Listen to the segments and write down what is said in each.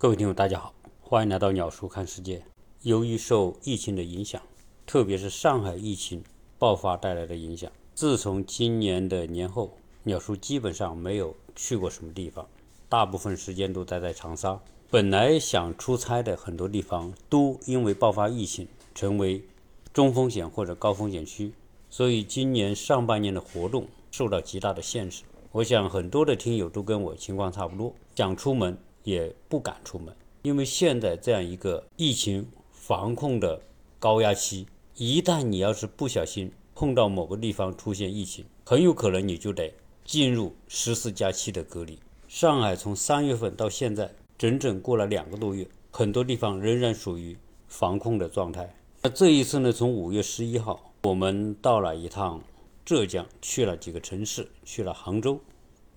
各位听友，大家好，欢迎来到鸟叔看世界。由于受疫情的影响，特别是上海疫情爆发带来的影响，自从今年的年后，鸟叔基本上没有去过什么地方，大部分时间都待在长沙。本来想出差的很多地方，都因为爆发疫情成为中风险或者高风险区，所以今年上半年的活动受到极大的限制。我想很多的听友都跟我情况差不多，想出门。也不敢出门，因为现在这样一个疫情防控的高压期，一旦你要是不小心碰到某个地方出现疫情，很有可能你就得进入十四加七的隔离。上海从三月份到现在，整整过了两个多月，很多地方仍然属于防控的状态。那这一次呢，从五月十一号，我们到了一趟浙江，去了几个城市，去了杭州、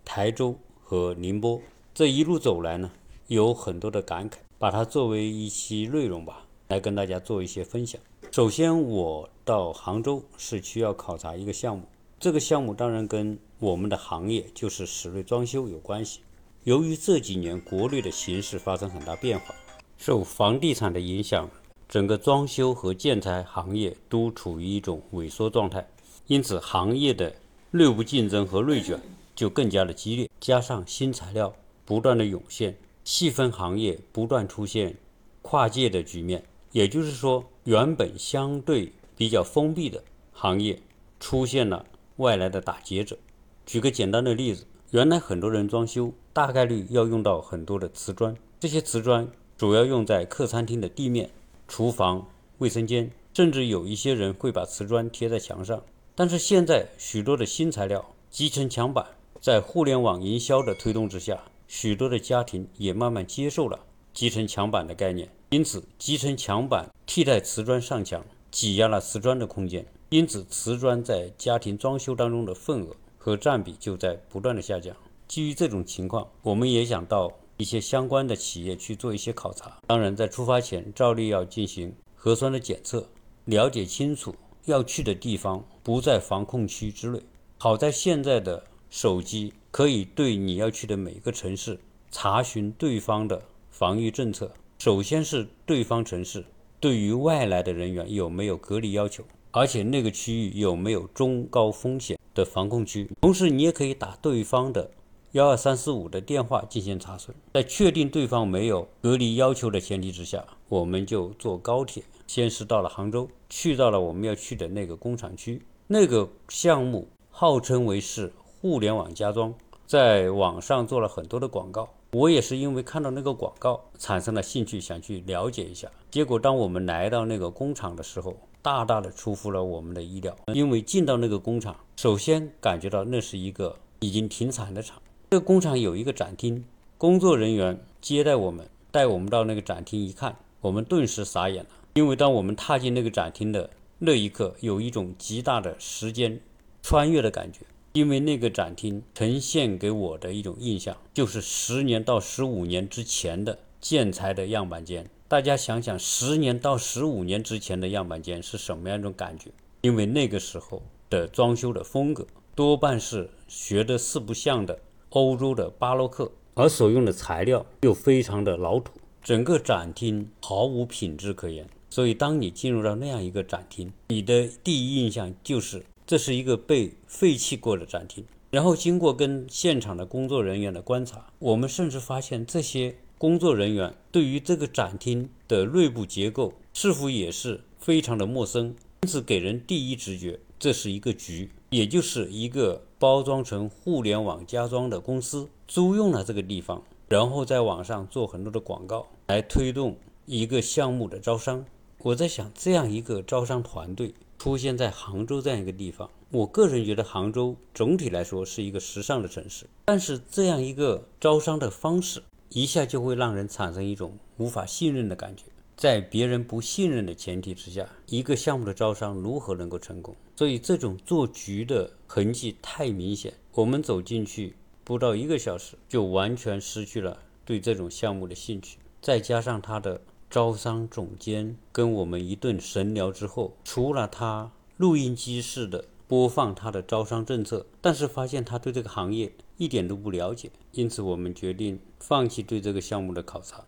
台州和宁波。这一路走来呢。有很多的感慨，把它作为一期内容吧，来跟大家做一些分享。首先，我到杭州是需要考察一个项目，这个项目当然跟我们的行业就是室内装修有关系。由于这几年国内的形势发生很大变化，受房地产的影响，整个装修和建材行业都处于一种萎缩状态，因此行业的内部竞争和内卷就更加的激烈，加上新材料不断的涌现。细分行业不断出现跨界的局面，也就是说，原本相对比较封闭的行业出现了外来的打劫者。举个简单的例子，原来很多人装修大概率要用到很多的瓷砖，这些瓷砖主要用在客餐厅的地面、厨房、卫生间，甚至有一些人会把瓷砖贴在墙上。但是现在许多的新材料集成墙板，在互联网营销的推动之下。许多的家庭也慢慢接受了集成墙板的概念，因此集成墙板替代瓷砖上墙，挤压了瓷砖的空间，因此瓷砖在家庭装修当中的份额和占比就在不断的下降。基于这种情况，我们也想到一些相关的企业去做一些考察。当然，在出发前照例要进行核酸的检测，了解清楚要去的地方不在防控区之内。好在现在的手机。可以对你要去的每个城市查询对方的防疫政策。首先是对方城市对于外来的人员有没有隔离要求，而且那个区域有没有中高风险的防控区。同时，你也可以打对方的幺二三四五的电话进行查询。在确定对方没有隔离要求的前提之下，我们就坐高铁，先是到了杭州，去到了我们要去的那个工厂区。那个项目号称为是。互联网家装在网上做了很多的广告，我也是因为看到那个广告产生了兴趣，想去了解一下。结果当我们来到那个工厂的时候，大大的出乎了我们的意料。因为进到那个工厂，首先感觉到那是一个已经停产的厂。这个工厂有一个展厅，工作人员接待我们，带我们到那个展厅一看，我们顿时傻眼了。因为当我们踏进那个展厅的那一刻，有一种极大的时间穿越的感觉。因为那个展厅呈现给我的一种印象，就是十年到十五年之前的建材的样板间。大家想想，十年到十五年之前的样板间是什么样一种感觉？因为那个时候的装修的风格多半是学的四不像的欧洲的巴洛克，而所用的材料又非常的老土，整个展厅毫无品质可言。所以，当你进入到那样一个展厅，你的第一印象就是。这是一个被废弃过的展厅，然后经过跟现场的工作人员的观察，我们甚至发现这些工作人员对于这个展厅的内部结构似乎也是非常的陌生，因此给人第一直觉这是一个局，也就是一个包装成互联网家装的公司租用了这个地方，然后在网上做很多的广告来推动一个项目的招商。我在想，这样一个招商团队。出现在杭州这样一个地方，我个人觉得杭州总体来说是一个时尚的城市，但是这样一个招商的方式，一下就会让人产生一种无法信任的感觉。在别人不信任的前提之下，一个项目的招商如何能够成功？所以这种做局的痕迹太明显。我们走进去不到一个小时，就完全失去了对这种项目的兴趣，再加上他的。招商总监跟我们一顿神聊之后，除了他录音机式的播放他的招商政策，但是发现他对这个行业一点都不了解，因此我们决定放弃对这个项目的考察。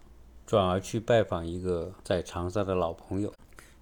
转而去拜访一个在长沙的老朋友。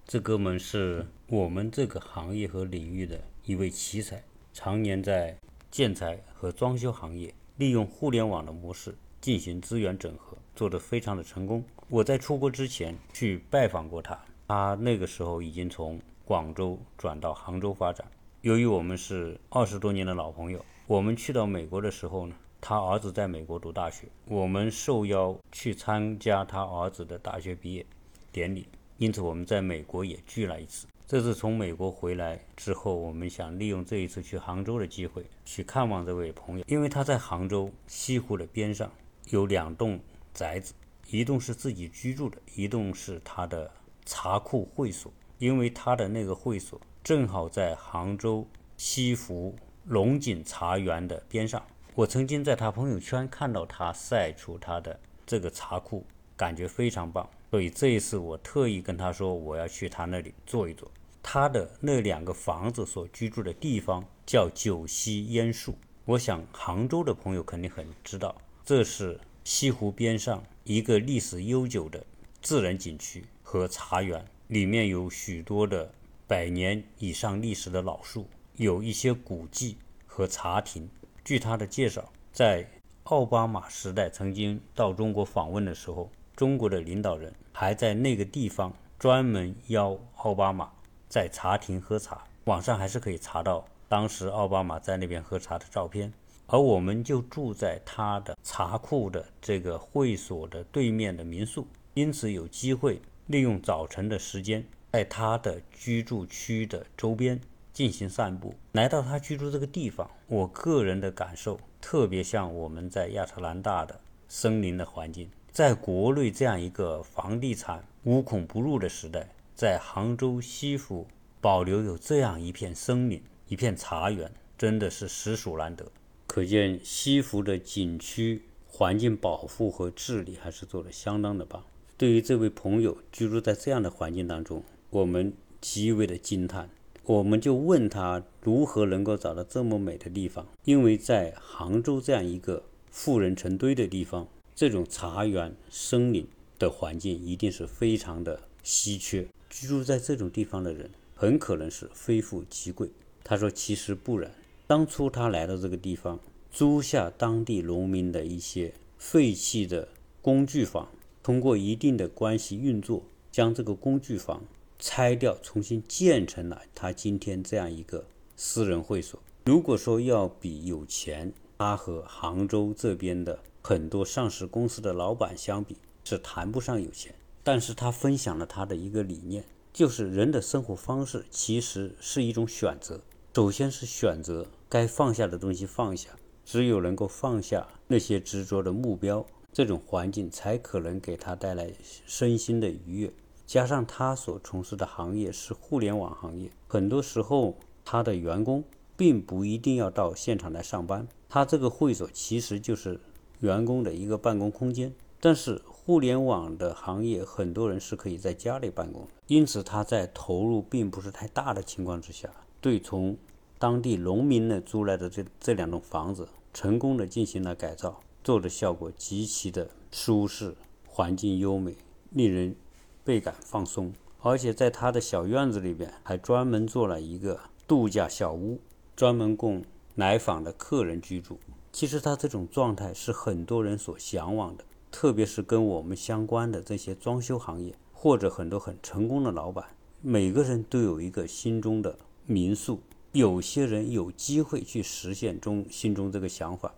这哥们是我们这个行业和领域的一位奇才，常年在建材和装修行业利用互联网的模式进行资源整合，做得非常的成功。我在出国之前去拜访过他，他那个时候已经从广州转到杭州发展。由于我们是二十多年的老朋友，我们去到美国的时候呢，他儿子在美国读大学，我们受邀去参加他儿子的大学毕业典礼。因此，我们在美国也聚了一次。这次从美国回来之后，我们想利用这一次去杭州的机会，去看望这位朋友。因为他在杭州西湖的边上有两栋宅子，一栋是自己居住的，一栋是他的茶库会所。因为他的那个会所正好在杭州西湖龙井茶园的边上。我曾经在他朋友圈看到他晒出他的这个茶库，感觉非常棒。所以这一次我特意跟他说，我要去他那里坐一坐。他的那两个房子所居住的地方叫九溪烟树，我想杭州的朋友肯定很知道，这是西湖边上一个历史悠久的自然景区和茶园，里面有许多的百年以上历史的老树，有一些古迹和茶亭。据他的介绍，在奥巴马时代曾经到中国访问的时候。中国的领导人还在那个地方专门邀奥巴马在茶亭喝茶，网上还是可以查到当时奥巴马在那边喝茶的照片。而我们就住在他的茶库的这个会所的对面的民宿，因此有机会利用早晨的时间，在他的居住区的周边进行散步。来到他居住这个地方，我个人的感受特别像我们在亚特兰大的森林的环境。在国内这样一个房地产无孔不入的时代，在杭州西湖保留有这样一片森林、一片茶园，真的是实属难得。可见西湖的景区环境保护和治理还是做得相当的棒。对于这位朋友居住在这样的环境当中，我们极为的惊叹。我们就问他如何能够找到这么美的地方？因为在杭州这样一个富人成堆的地方。这种茶园、森林的环境一定是非常的稀缺，居住在这种地方的人很可能是非富即贵。他说：“其实不然，当初他来到这个地方，租下当地农民的一些废弃的工具房，通过一定的关系运作，将这个工具房拆掉，重新建成了他今天这样一个私人会所。如果说要比有钱，他和杭州这边的。”很多上市公司的老板相比是谈不上有钱，但是他分享了他的一个理念，就是人的生活方式其实是一种选择。首先是选择该放下的东西放下，只有能够放下那些执着的目标，这种环境才可能给他带来身心的愉悦。加上他所从事的行业是互联网行业，很多时候他的员工并不一定要到现场来上班，他这个会所其实就是。员工的一个办公空间，但是互联网的行业很多人是可以在家里办公，因此他在投入并不是太大的情况之下，对从当地农民呢租来的这这两栋房子，成功的进行了改造，做的效果极其的舒适，环境优美，令人倍感放松，而且在他的小院子里边还专门做了一个度假小屋，专门供来访的客人居住。其实他这种状态是很多人所向往的，特别是跟我们相关的这些装修行业或者很多很成功的老板，每个人都有一个心中的民宿。有些人有机会去实现中心中这个想法，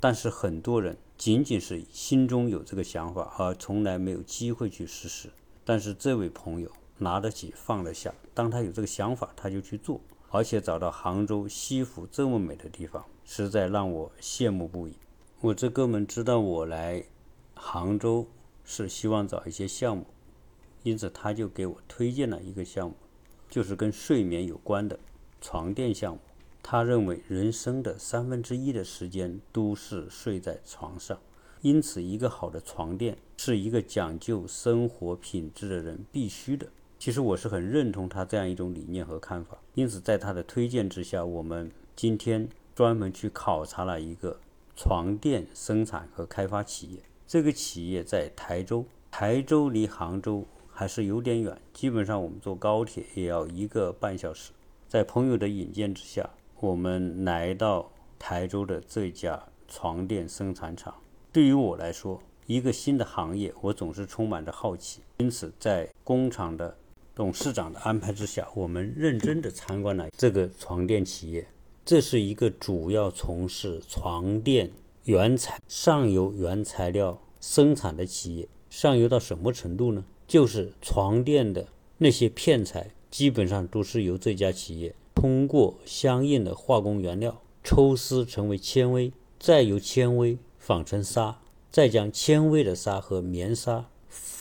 但是很多人仅仅是心中有这个想法，而从来没有机会去实施。但是这位朋友拿得起放得下，当他有这个想法，他就去做，而且找到杭州西湖这么美的地方。实在让我羡慕不已。我这哥们知道我来杭州是希望找一些项目，因此他就给我推荐了一个项目，就是跟睡眠有关的床垫项目。他认为人生的三分之一的时间都是睡在床上，因此一个好的床垫是一个讲究生活品质的人必须的。其实我是很认同他这样一种理念和看法，因此在他的推荐之下，我们今天。专门去考察了一个床垫生产和开发企业，这个企业在台州，台州离杭州还是有点远，基本上我们坐高铁也要一个半小时。在朋友的引荐之下，我们来到台州的这家床垫生产厂。对于我来说，一个新的行业，我总是充满着好奇。因此，在工厂的董事长的安排之下，我们认真地参观了这个床垫企业。这是一个主要从事床垫原材上游原材料生产的企业。上游到什么程度呢？就是床垫的那些片材。基本上都是由这家企业通过相应的化工原料抽丝成为纤维，再由纤维纺成纱，再将纤维的纱和棉纱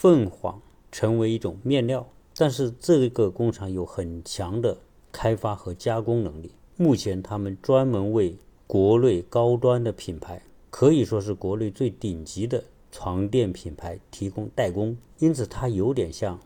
混纺成为一种面料。但是这个工厂有很强的开发和加工能力。目前他们专门为国内高端的品牌，可以说是国内最顶级的床垫品牌提供代工，因此它有点像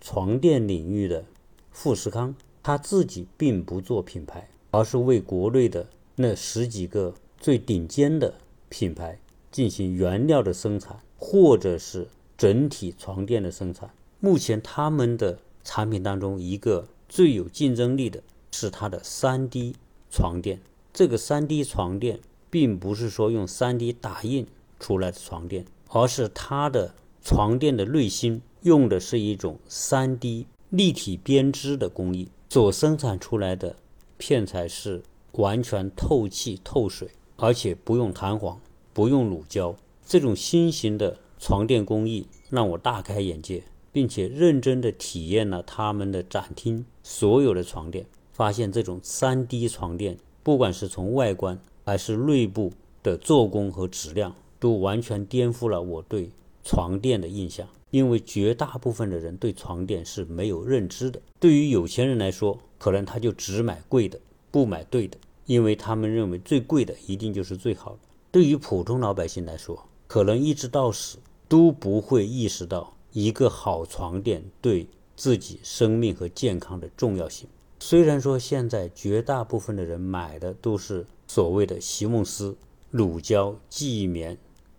床垫领域的。富士康它自己并不做品牌，而是为国内的那十几个最顶尖的品牌进行原料的生产，或者是整体床垫的生产。目前他们的产品当中，一个最有竞争力的是它的 3D 床垫。这个 3D 床垫并不是说用 3D 打印出来的床垫，而是它的床垫的内芯用的是一种 3D。立体编织的工艺所生产出来的片材是完全透气透水，而且不用弹簧，不用乳胶。这种新型的床垫工艺让我大开眼界，并且认真的体验了他们的展厅所有的床垫，发现这种 3D 床垫，不管是从外观还是内部的做工和质量，都完全颠覆了我对床垫的印象。因为绝大部分的人对床垫是没有认知的。对于有钱人来说，可能他就只买贵的，不买对的，因为他们认为最贵的一定就是最好的。对于普通老百姓来说，可能一直到死都不会意识到一个好床垫对自己生命和健康的重要性。虽然说现在绝大部分的人买的都是所谓的席梦思、乳胶、记忆棉、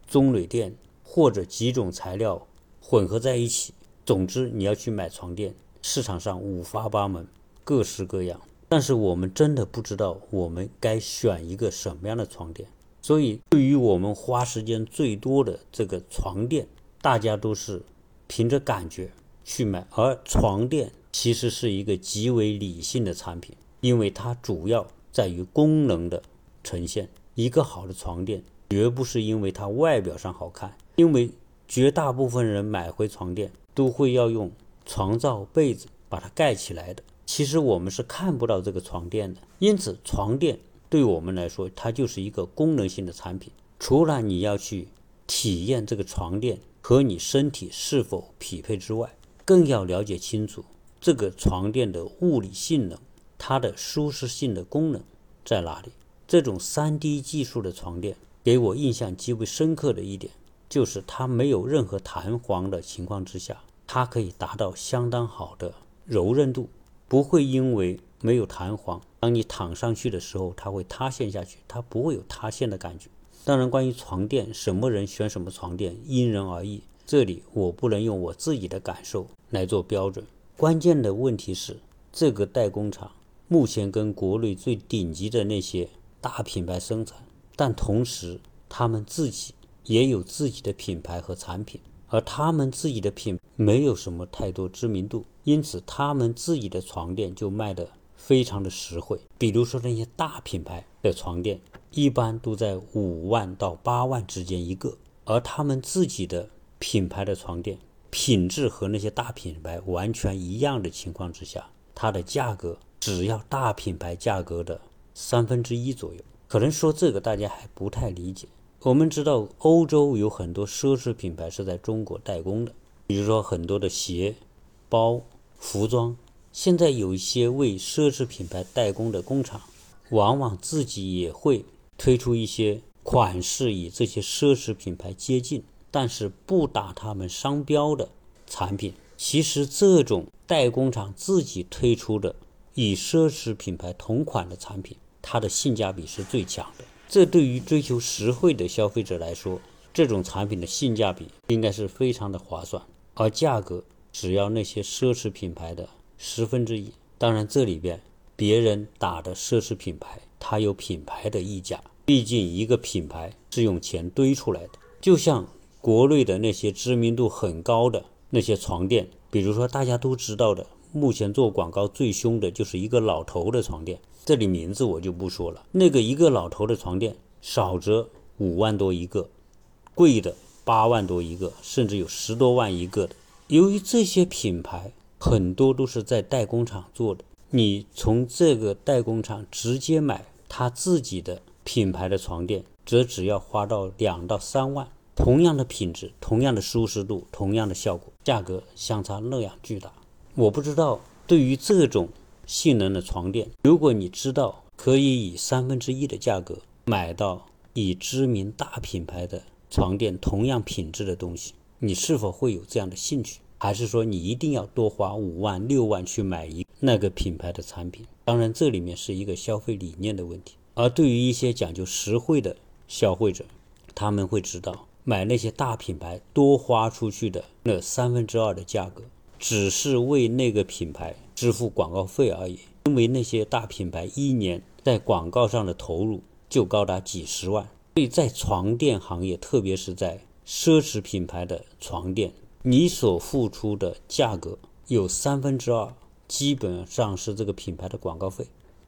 棕榈垫或者几种材料。混合在一起，总之你要去买床垫，市场上五花八门，各式各样。但是我们真的不知道我们该选一个什么样的床垫。所以，对于我们花时间最多的这个床垫，大家都是凭着感觉去买。而床垫其实是一个极为理性的产品，因为它主要在于功能的呈现。一个好的床垫，绝不是因为它外表上好看，因为。绝大部分人买回床垫都会要用床罩被子把它盖起来的。其实我们是看不到这个床垫的，因此床垫对我们来说，它就是一个功能性的产品。除了你要去体验这个床垫和你身体是否匹配之外，更要了解清楚这个床垫的物理性能，它的舒适性的功能在哪里。这种 3D 技术的床垫给我印象极为深刻的一点。就是它没有任何弹簧的情况之下，它可以达到相当好的柔韧度，不会因为没有弹簧，当你躺上去的时候，它会塌陷下去，它不会有塌陷的感觉。当然，关于床垫，什么人选什么床垫，因人而异，这里我不能用我自己的感受来做标准。关键的问题是，这个代工厂目前跟国内最顶级的那些大品牌生产，但同时他们自己。也有自己的品牌和产品，而他们自己的品没有什么太多知名度，因此他们自己的床垫就卖的非常的实惠。比如说那些大品牌的床垫，一般都在五万到八万之间一个，而他们自己的品牌的床垫品质和那些大品牌完全一样的情况之下，它的价格只要大品牌价格的三分之一左右。可能说这个大家还不太理解。我们知道，欧洲有很多奢侈品牌是在中国代工的，比如说很多的鞋、包、服装。现在有一些为奢侈品牌代工的工厂，往往自己也会推出一些款式与这些奢侈品牌接近，但是不打他们商标的产品。其实，这种代工厂自己推出的与奢侈品牌同款的产品，它的性价比是最强的。这对于追求实惠的消费者来说，这种产品的性价比应该是非常的划算，而价格只要那些奢侈品牌的十分之一。当然，这里边别人打的奢侈品牌，它有品牌的溢价，毕竟一个品牌是用钱堆出来的。就像国内的那些知名度很高的那些床垫，比如说大家都知道的，目前做广告最凶的就是一个老头的床垫，这里名字我就不说了。那个一个老头的床垫，少则五万多一个。贵的八万多一个，甚至有十多万一个的。由于这些品牌很多都是在代工厂做的，你从这个代工厂直接买他自己的品牌的床垫，则只要花到两到三万。同样的品质，同样的舒适度，同样的效果，价格相差那样巨大。我不知道对于这种性能的床垫，如果你知道可以以三分之一的价格买到以知名大品牌的。床垫同样品质的东西，你是否会有这样的兴趣？还是说你一定要多花五万六万去买一那个品牌的产品？当然，这里面是一个消费理念的问题。而对于一些讲究实惠的消费者，他们会知道买那些大品牌多花出去的那三分之二的价格，只是为那个品牌支付广告费而已。因为那些大品牌一年在广告上的投入就高达几十万。所以在床垫行业，特别是在奢侈品牌的床垫，你所付出的价格有三分之二，基本上是这个品牌的广告费。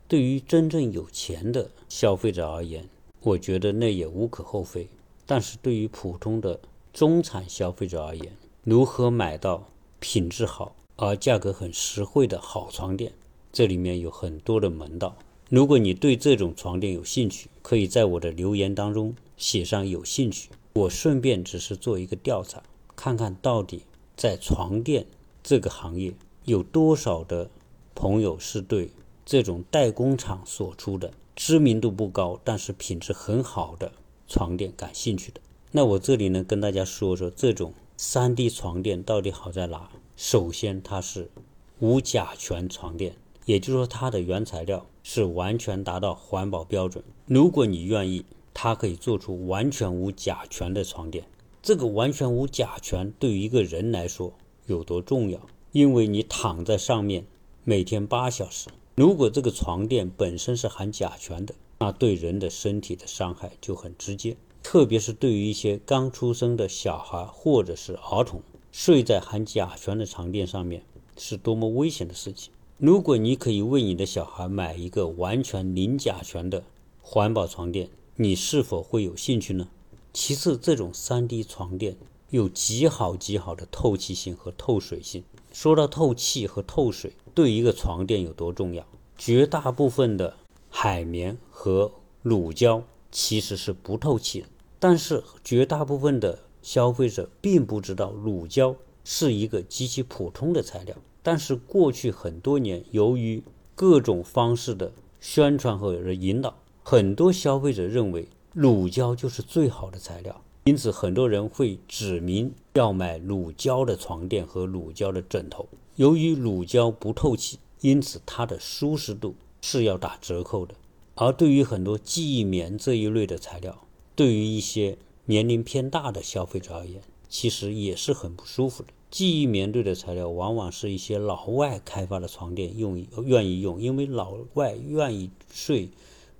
对于真正有钱的消费者而言，我觉得那也无可厚非。但是对于普通的中产消费者而言，如何买到品质好而价格很实惠的好床垫，这里面有很多的门道。如果你对这种床垫有兴趣，可以在我的留言当中写上有兴趣。我顺便只是做一个调查，看看到底在床垫这个行业有多少的朋友是对这种代工厂所出的知名度不高，但是品质很好的床垫感兴趣的。那我这里呢，跟大家说说这种 3D 床垫到底好在哪。首先，它是无甲醛床垫，也就是说它的原材料。是完全达到环保标准。如果你愿意，它可以做出完全无甲醛的床垫。这个完全无甲醛对于一个人来说有多重要？因为你躺在上面每天八小时，如果这个床垫本身是含甲醛的，那对人的身体的伤害就很直接。特别是对于一些刚出生的小孩或者是儿童，睡在含甲醛的床垫上面是多么危险的事情。如果你可以为你的小孩买一个完全零甲醛的环保床垫，你是否会有兴趣呢？其次，这种 3D 床垫有极好极好的透气性和透水性。说到透气和透水，对一个床垫有多重要？绝大部分的海绵和乳胶其实是不透气的，但是绝大部分的消费者并不知道乳胶是一个极其普通的材料。但是过去很多年，由于各种方式的宣传和引导，很多消费者认为乳胶就是最好的材料，因此很多人会指明要买乳胶的床垫和乳胶的枕头。由于乳胶不透气，因此它的舒适度是要打折扣的。而对于很多记忆棉这一类的材料，对于一些年龄偏大的消费者而言，其实也是很不舒服的。记忆棉对的材料往往是一些老外开发的床垫用愿意用，因为老外愿意睡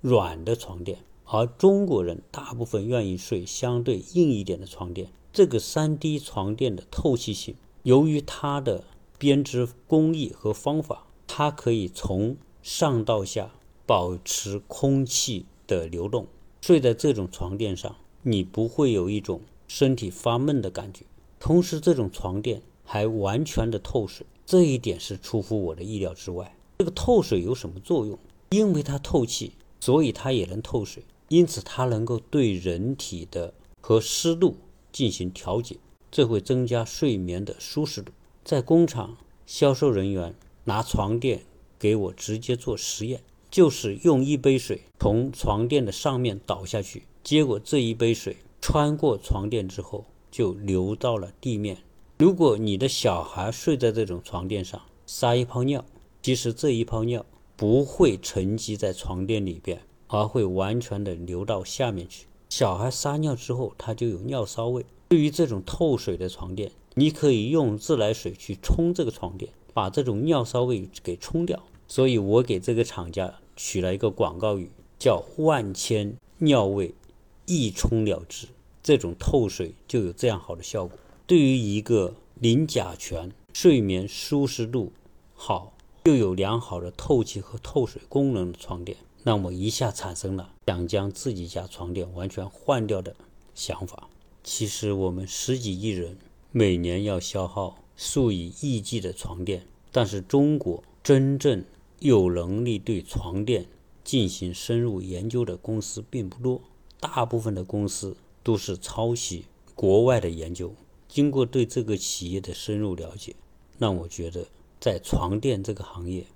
软的床垫，而中国人大部分愿意睡相对硬一点的床垫。这个三 D 床垫的透气性，由于它的编织工艺和方法，它可以从上到下保持空气的流动。睡在这种床垫上，你不会有一种身体发闷的感觉。同时，这种床垫还完全的透水，这一点是出乎我的意料之外。这个透水有什么作用？因为它透气，所以它也能透水，因此它能够对人体的和湿度进行调节，这会增加睡眠的舒适度。在工厂，销售人员拿床垫给我直接做实验，就是用一杯水从床垫的上面倒下去，结果这一杯水穿过床垫之后。就流到了地面。如果你的小孩睡在这种床垫上，撒一泡尿，其实这一泡尿不会沉积在床垫里边，而会完全的流到下面去。小孩撒尿之后，它就有尿骚味。对于这种透水的床垫，你可以用自来水去冲这个床垫，把这种尿骚味给冲掉。所以我给这个厂家取了一个广告语，叫“万千尿味一冲了之”。这种透水就有这样好的效果。对于一个零甲醛、睡眠舒适度好又有良好的透气和透水功能的床垫，让我一下产生了想将自己家床垫完全换掉的想法。其实我们十几亿人每年要消耗数以亿计的床垫，但是中国真正有能力对床垫进行深入研究的公司并不多，大部分的公司都是抄袭国外的研究。经过对这个企业的深入了解，让我觉得在床垫这个行业，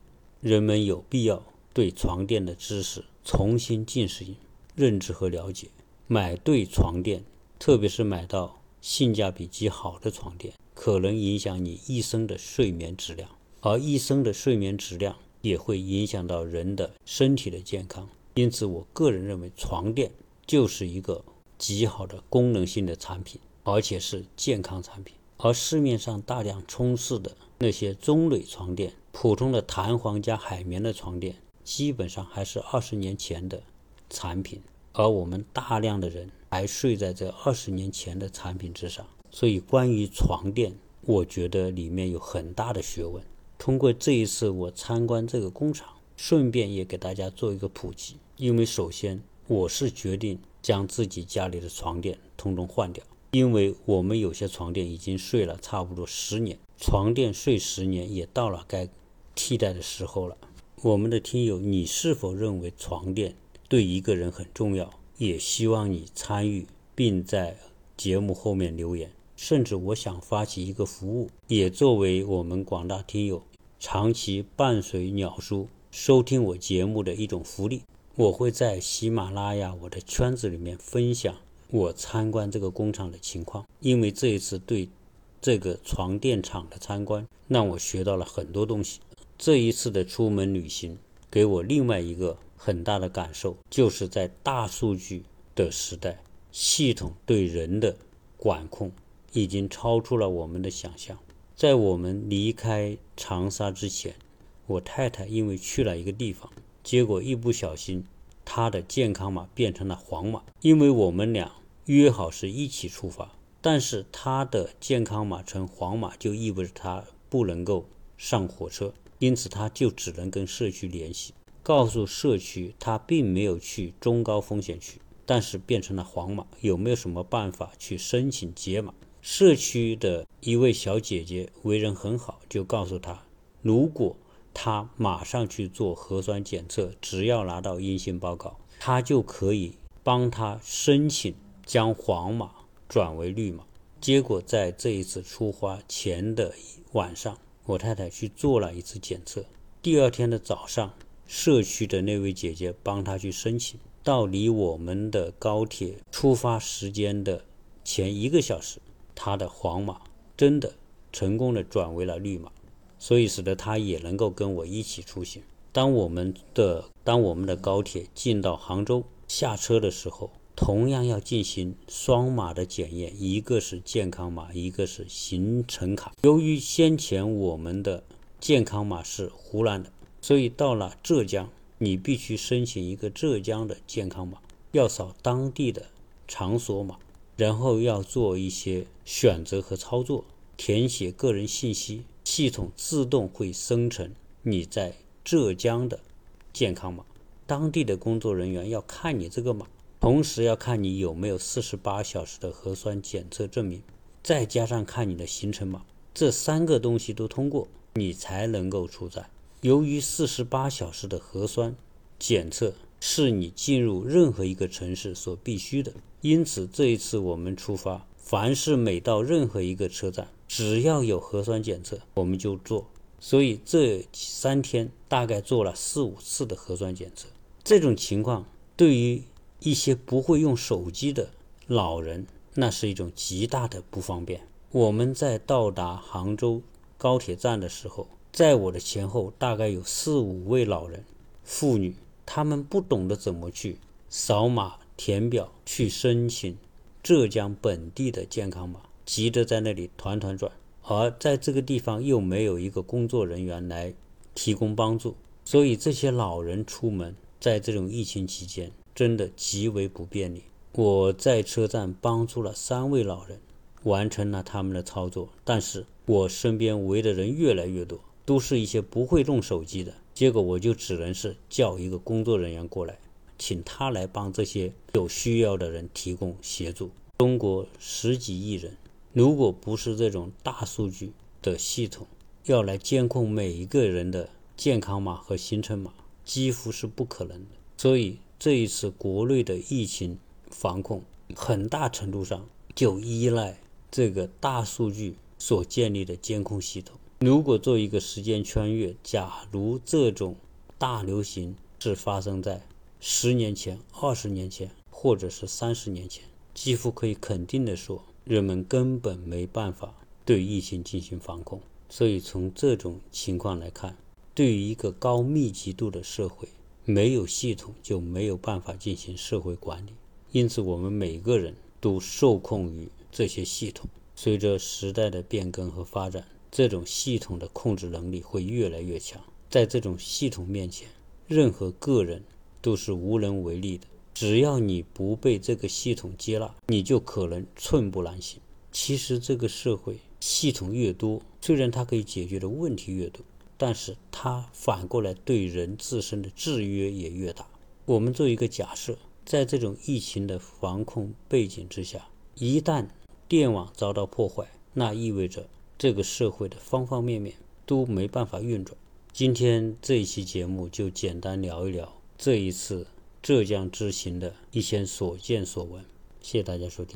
人们有必要对床垫的知识重新进行认知和了解，买对床垫。特别是买到性价比极好的床垫，可能影响你一生的睡眠质量，而一生的睡眠质量也会影响到人的身体的健康。因此，我个人认为床垫就是一个极好的功能性的产品，而且是健康产品。而市面上大量充斥的那些棕榈床垫、普通的弹簧加海绵的床垫，基本上还是二十年前的产品。而我们大量的人还睡在这二十年前的产品之上，所以关于床垫，我觉得里面有很大的学问。通过这一次我参观这个工厂，顺便也给大家做一个普及。因为首先我是决定将自己家里的床垫通通换掉，因为我们有些床垫已经睡了差不多十年，床垫睡十年也到了该替代的时候了。我们的听友，你是否认为床垫？对一个人很重要，也希望你参与，并在节目后面留言。甚至我想发起一个服务，也作为我们广大听友长期伴随鸟叔收听我节目的一种福利。我会在喜马拉雅我的圈子里面分享我参观这个工厂的情况。因为这一次对这个床垫厂的参观，让我学到了很多东西。这一次的出门旅行，给我另外一个。很大的感受，就是在大数据的时代，系统对人的管控已经超出了我们的想象。在我们离开长沙之前，我太太因为去了一个地方，结果一不小心，她的健康码变成了黄码。因为我们俩约好是一起出发，但是她的健康码成黄码，就意味着她不能够上火车，因此她就只能跟社区联系。告诉社区，他并没有去中高风险区，但是变成了黄码，有没有什么办法去申请解码？社区的一位小姐姐为人很好，就告诉他，如果他马上去做核酸检测，只要拿到阴性报告，他就可以帮他申请将黄码转为绿码。结果在这一次出发前的晚上，我太太去做了一次检测，第二天的早上。社区的那位姐姐帮他去申请，到离我们的高铁出发时间的前一个小时，他的黄码真的成功的转为了绿码，所以使得他也能够跟我一起出行。当我们的当我们的高铁进到杭州下车的时候，同样要进行双码的检验，一个是健康码，一个是行程卡。由于先前我们的健康码是湖南的。所以到了浙江，你必须申请一个浙江的健康码，要扫当地的场所码，然后要做一些选择和操作，填写个人信息，系统自动会生成你在浙江的健康码。当地的工作人员要看你这个码，同时要看你有没有四十八小时的核酸检测证明，再加上看你的行程码，这三个东西都通过，你才能够出站。由于四十八小时的核酸检测是你进入任何一个城市所必须的，因此这一次我们出发，凡是每到任何一个车站，只要有核酸检测，我们就做。所以这三天大概做了四五次的核酸检测。这种情况对于一些不会用手机的老人，那是一种极大的不方便。我们在到达杭州高铁站的时候。在我的前后，大概有四五位老人、妇女，他们不懂得怎么去扫码填表去申请浙江本地的健康码，急着在那里团团转，而在这个地方又没有一个工作人员来提供帮助，所以这些老人出门在这种疫情期间真的极为不便利。我在车站帮助了三位老人完成了他们的操作，但是我身边围的人越来越多，都是一些不会用手机的。结果我就只能是叫一个工作人员过来，请他来帮这些有需要的人提供协助。中国十几亿人，如果不是这种大数据的系统要来监控每一个人的健康码和行程码，几乎是不可能的。所以这一次国内的疫情防控，很大程度上就依赖这个大数据所建立的监控系统。如果做一个时间穿越，假如这种大流行是发生在十年前、二十年前，或者是三十年前，几乎可以肯定的说，人们根本没办法对疫情进行防控。所以从这种情况来看，对于一个高密集度的社会，没有系统就没有办法进行社会管理。因此，我们每个人都受控于这些系统。随着时代的变更和发展。这种系统的控制能力会越来越强，在这种系统面前，任何个人都是无能为力的。只要你不被这个系统接纳，你就可能寸步难行。其实，这个社会系统越多，虽然它可以解决的问题越多，但是它反过来对人自身的制约也越大。我们做一个假设，在这种疫情的防控背景之下，一旦电网遭到破坏，那意味着。这个社会的方方面面都没办法运转。今天这一期节目就简单聊一聊这一次浙江之行的一些所见所闻。谢谢大家收听。